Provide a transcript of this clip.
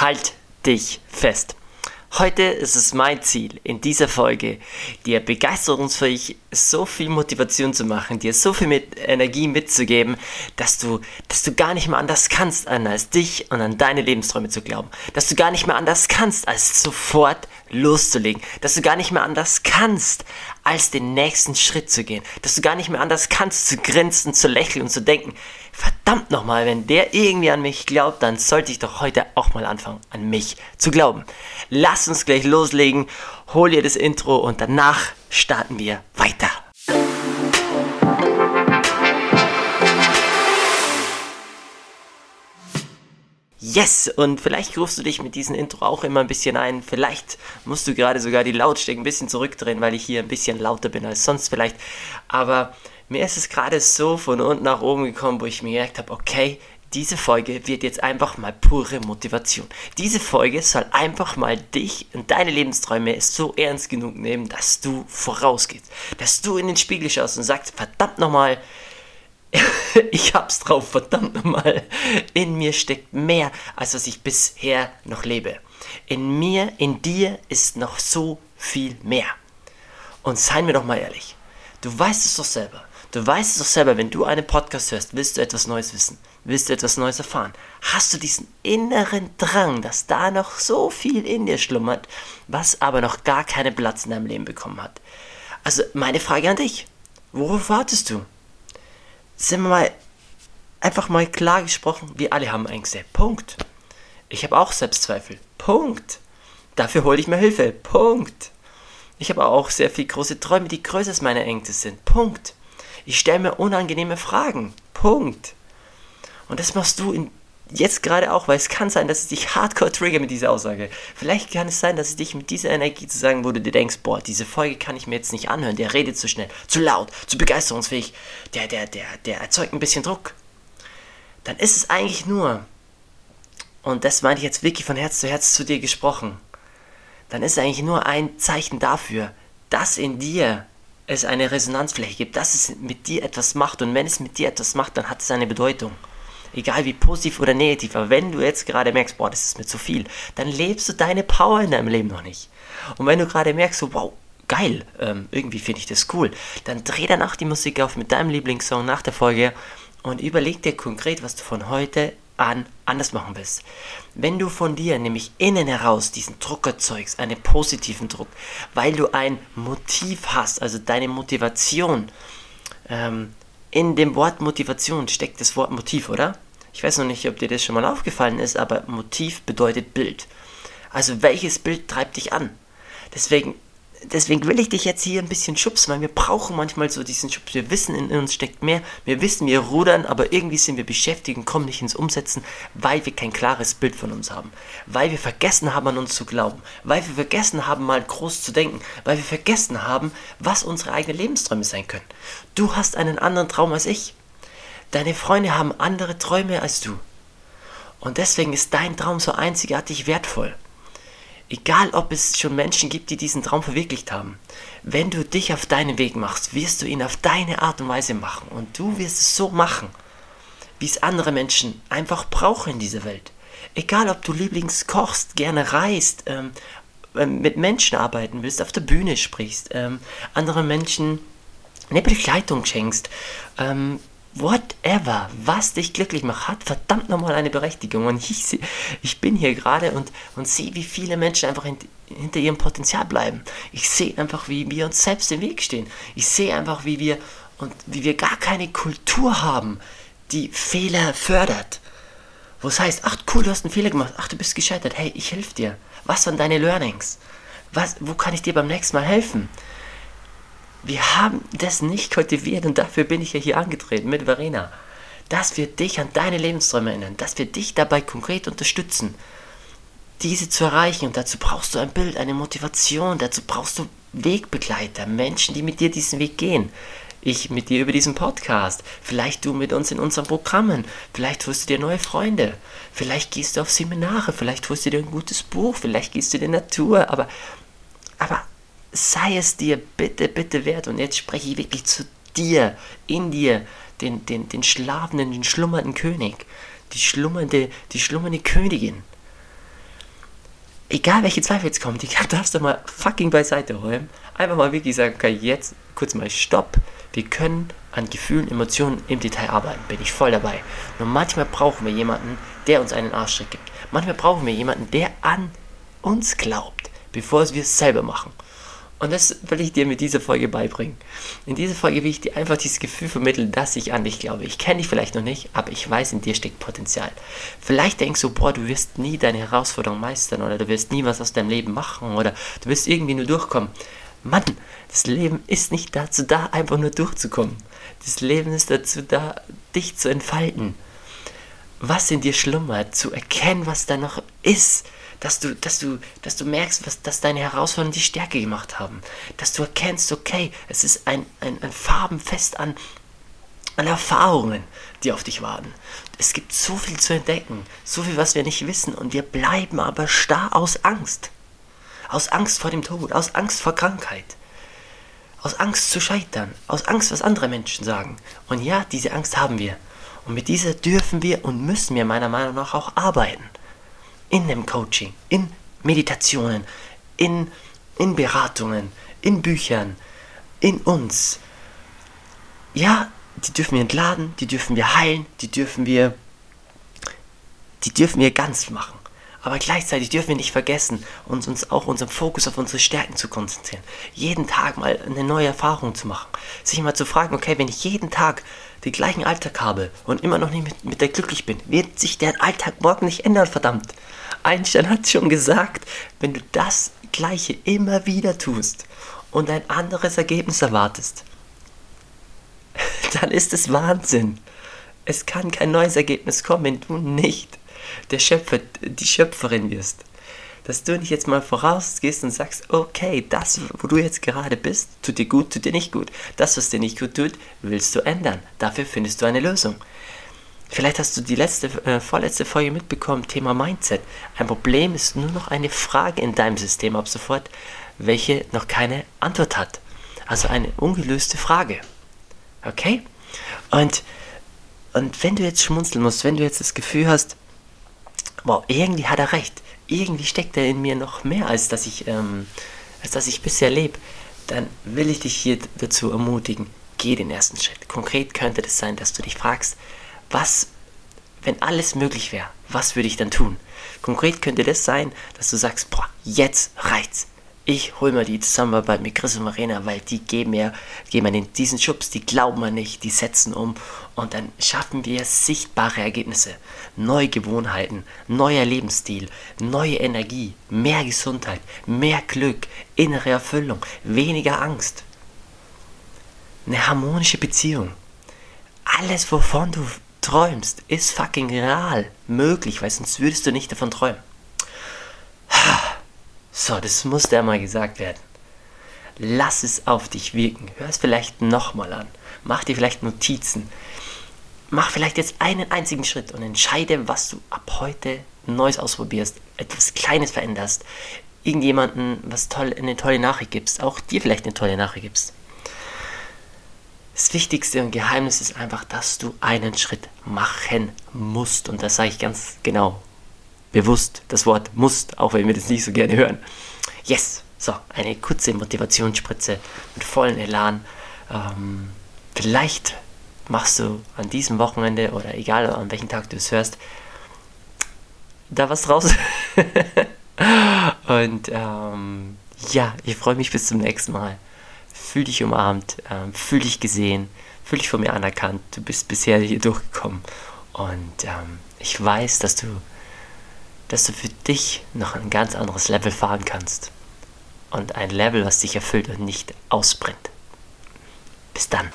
halt dich fest. Heute ist es mein Ziel, in dieser Folge dir begeisterungsfähig so viel Motivation zu machen, dir so viel mit Energie mitzugeben, dass du, dass du gar nicht mehr anders kannst, als dich und an deine Lebensträume zu glauben. Dass du gar nicht mehr anders kannst, als sofort loszulegen. Dass du gar nicht mehr anders kannst, als den nächsten Schritt zu gehen. Dass du gar nicht mehr anders kannst, zu grinsen, zu lächeln und zu denken, verdammt nochmal, wenn der irgendwie an mich glaubt, dann sollte ich doch heute auch mal anfangen, an mich zu glauben. Lass uns gleich loslegen, hol dir das Intro und danach starten wir weiter. Yes! Und vielleicht rufst du dich mit diesem Intro auch immer ein bisschen ein. Vielleicht musst du gerade sogar die Lautstärke ein bisschen zurückdrehen, weil ich hier ein bisschen lauter bin als sonst vielleicht. Aber mir ist es gerade so von unten nach oben gekommen, wo ich mir gemerkt habe, okay, diese Folge wird jetzt einfach mal pure Motivation. Diese Folge soll einfach mal dich und deine Lebensträume so ernst genug nehmen, dass du vorausgehst. Dass du in den Spiegel schaust und sagst, verdammt nochmal, ich hab's drauf, verdammt nochmal. In mir steckt mehr, als was ich bisher noch lebe. In mir, in dir ist noch so viel mehr. Und seien wir doch mal ehrlich, du weißt es doch selber. Du weißt es doch selber, wenn du einen Podcast hörst, willst du etwas Neues wissen, willst du etwas Neues erfahren. Hast du diesen inneren Drang, dass da noch so viel in dir schlummert, was aber noch gar keinen Platz in deinem Leben bekommen hat. Also meine Frage an dich, worauf wartest du? Sind wir mal einfach mal klar gesprochen, wir alle haben Ängste. Punkt. Ich habe auch Selbstzweifel. Punkt. Dafür hole ich mir Hilfe. Punkt. Ich habe auch sehr viele große Träume, die größer als meine Ängste sind. Punkt. Ich stelle mir unangenehme Fragen. Punkt. Und das machst du in, jetzt gerade auch, weil es kann sein, dass es dich hardcore trigger mit dieser Aussage. Vielleicht kann es sein, dass es dich mit dieser Energie zu sagen, wo du dir denkst, boah, diese Folge kann ich mir jetzt nicht anhören, der redet zu schnell, zu laut, zu begeisterungsfähig, der, der, der, der erzeugt ein bisschen Druck. Dann ist es eigentlich nur, und das meine ich jetzt wirklich von Herz zu Herz zu dir gesprochen, dann ist es eigentlich nur ein Zeichen dafür, dass in dir es eine Resonanzfläche gibt, dass es mit dir etwas macht. Und wenn es mit dir etwas macht, dann hat es eine Bedeutung. Egal wie positiv oder negativ. Aber wenn du jetzt gerade merkst, boah, das ist mir zu viel, dann lebst du deine Power in deinem Leben noch nicht. Und wenn du gerade merkst, so, wow, geil, ähm, irgendwie finde ich das cool, dann dreh danach die Musik auf mit deinem Lieblingssong nach der Folge und überleg dir konkret, was du von heute an anders machen willst. Wenn du von dir nämlich innen heraus diesen Druck erzeugst, einen positiven Druck, weil du ein Motiv hast, also deine Motivation, ähm, in dem Wort Motivation steckt das Wort Motiv, oder? Ich weiß noch nicht, ob dir das schon mal aufgefallen ist, aber Motiv bedeutet Bild. Also welches Bild treibt dich an? Deswegen deswegen will ich dich jetzt hier ein bisschen schubsen, weil wir brauchen manchmal so diesen Schubs. Wir wissen, in uns steckt mehr. Wir wissen, wir rudern, aber irgendwie sind wir beschäftigt und kommen nicht ins Umsetzen, weil wir kein klares Bild von uns haben. Weil wir vergessen haben, an uns zu glauben. Weil wir vergessen haben, mal groß zu denken. Weil wir vergessen haben, was unsere eigenen Lebensträume sein können. Du hast einen anderen Traum als ich. Deine Freunde haben andere Träume als du. Und deswegen ist dein Traum so einzigartig wertvoll. Egal, ob es schon Menschen gibt, die diesen Traum verwirklicht haben. Wenn du dich auf deinen Weg machst, wirst du ihn auf deine Art und Weise machen. Und du wirst es so machen, wie es andere Menschen einfach brauchen in dieser Welt. Egal, ob du lieblings kochst, gerne reist, ähm, ähm, mit Menschen arbeiten willst, auf der Bühne sprichst, ähm, anderen Menschen eine Begleitung schenkst, ähm, whatever, was dich glücklich macht, hat verdammt nochmal eine Berechtigung. Und ich, ich bin hier gerade und, und sehe, wie viele Menschen einfach hint, hinter ihrem Potenzial bleiben. Ich sehe einfach, wie wir uns selbst im Weg stehen. Ich sehe einfach, wie wir, und wie wir gar keine Kultur haben, die Fehler fördert. Wo es heißt, ach cool, du hast einen Fehler gemacht, ach du bist gescheitert, hey, ich helfe dir. Was waren deine Learnings? Was, wo kann ich dir beim nächsten Mal helfen? Wir haben das nicht kultiviert und dafür bin ich ja hier angetreten mit Verena. Dass wir dich an deine Lebensträume erinnern, dass wir dich dabei konkret unterstützen, diese zu erreichen. Und dazu brauchst du ein Bild, eine Motivation, dazu brauchst du Wegbegleiter, Menschen, die mit dir diesen Weg gehen. Ich mit dir über diesen Podcast, vielleicht du mit uns in unseren Programmen, vielleicht holst du dir neue Freunde, vielleicht gehst du auf Seminare, vielleicht holst du dir ein gutes Buch, vielleicht gehst du in die Natur, aber, aber sei es dir bitte, bitte wert. Und jetzt spreche ich wirklich zu dir, in dir, den, den, den schlafenden, den schlummernden König, die schlummernde, die schlummernde Königin. egal welche Zweifel jetzt kommen, die darfst du mal fucking beiseite räumen. Einfach mal wirklich sagen, okay, jetzt kurz mal Stopp. Wir können an Gefühlen, Emotionen im Detail arbeiten. Bin ich voll dabei. Nur manchmal brauchen wir jemanden, der uns einen Arschtritt gibt. Manchmal brauchen wir jemanden, der an uns glaubt, bevor wir es selber machen. Und das will ich dir mit dieser Folge beibringen. In dieser Folge will ich dir einfach dieses Gefühl vermitteln, dass ich an dich glaube. Ich kenne dich vielleicht noch nicht, aber ich weiß, in dir steckt Potenzial. Vielleicht denkst du, boah, du wirst nie deine Herausforderung meistern oder du wirst nie was aus deinem Leben machen oder du wirst irgendwie nur durchkommen. Mann, das Leben ist nicht dazu da, einfach nur durchzukommen. Das Leben ist dazu da, dich zu entfalten. Was in dir schlummert, zu erkennen, was da noch ist dass du, dass du, dass du merkst, was, dass deine Herausforderungen die Stärke gemacht haben. Dass du erkennst, okay, es ist ein, ein, ein Farbenfest an, an Erfahrungen, die auf dich warten. Es gibt so viel zu entdecken, so viel, was wir nicht wissen, und wir bleiben aber starr aus Angst. Aus Angst vor dem Tod, aus Angst vor Krankheit, aus Angst zu scheitern, aus Angst, was andere Menschen sagen. Und ja, diese Angst haben wir. Und mit dieser dürfen wir und müssen wir meiner Meinung nach auch arbeiten in dem Coaching, in Meditationen, in, in Beratungen, in Büchern, in uns. Ja, die dürfen wir entladen, die dürfen wir heilen, die dürfen wir, die dürfen wir ganz machen. Aber gleichzeitig dürfen wir nicht vergessen, uns, uns auch unseren Fokus auf unsere Stärken zu konzentrieren. Jeden Tag mal eine neue Erfahrung zu machen. Sich mal zu fragen, okay, wenn ich jeden Tag den gleichen Alltag habe und immer noch nicht mit, mit der glücklich bin, wird sich der Alltag morgen nicht ändern, verdammt. Einstein hat schon gesagt, wenn du das Gleiche immer wieder tust und ein anderes Ergebnis erwartest, dann ist es Wahnsinn. Es kann kein neues Ergebnis kommen, wenn du nicht der Schöpfer, die Schöpferin wirst. Dass du nicht jetzt mal vorausgehst und sagst, okay, das, wo du jetzt gerade bist, tut dir gut, tut dir nicht gut. Das, was dir nicht gut tut, willst du ändern. Dafür findest du eine Lösung. Vielleicht hast du die letzte, äh, vorletzte Folge mitbekommen, Thema Mindset. Ein Problem ist nur noch eine Frage in deinem System ab sofort, welche noch keine Antwort hat. Also eine ungelöste Frage. Okay? Und, und wenn du jetzt schmunzeln musst, wenn du jetzt das Gefühl hast, wow, irgendwie hat er recht, irgendwie steckt er in mir noch mehr, als dass ich, ähm, als dass ich bisher lebe, dann will ich dich hier dazu ermutigen, geh den ersten Schritt. Konkret könnte das sein, dass du dich fragst, was, wenn alles möglich wäre, was würde ich dann tun? Konkret könnte das sein, dass du sagst, boah, jetzt reicht's. Ich hol mir die Zusammenarbeit mit Chris und Marina, weil die geben mir, geben mir diesen Schubs, die glauben mir nicht, die setzen um und dann schaffen wir sichtbare Ergebnisse, neue Gewohnheiten, neuer Lebensstil, neue Energie, mehr Gesundheit, mehr Glück, innere Erfüllung, weniger Angst. Eine harmonische Beziehung. Alles, wovon du träumst, ist fucking real möglich, weil sonst würdest du nicht davon träumen. So, das musste ja mal gesagt werden. Lass es auf dich wirken. Hör es vielleicht nochmal an. Mach dir vielleicht Notizen. Mach vielleicht jetzt einen einzigen Schritt und entscheide, was du ab heute Neues ausprobierst, etwas Kleines veränderst, irgendjemanden was toll, eine tolle Nachricht gibst, auch dir vielleicht eine tolle Nachricht gibst. Das Wichtigste und Geheimnis ist einfach, dass du einen Schritt machen musst. Und das sage ich ganz genau. Bewusst das Wort musst, auch wenn wir das nicht so gerne hören. Yes! So, eine kurze Motivationsspritze mit vollen Elan. Ähm, vielleicht machst du an diesem Wochenende oder egal an welchem Tag du es hörst, da was draus. Und ähm, ja, ich freue mich bis zum nächsten Mal fühl dich umarmt, ähm, fühl dich gesehen, fühl dich von mir anerkannt. Du bist bisher hier durchgekommen und ähm, ich weiß, dass du, dass du für dich noch ein ganz anderes Level fahren kannst und ein Level, was dich erfüllt und nicht ausbrennt. Bis dann.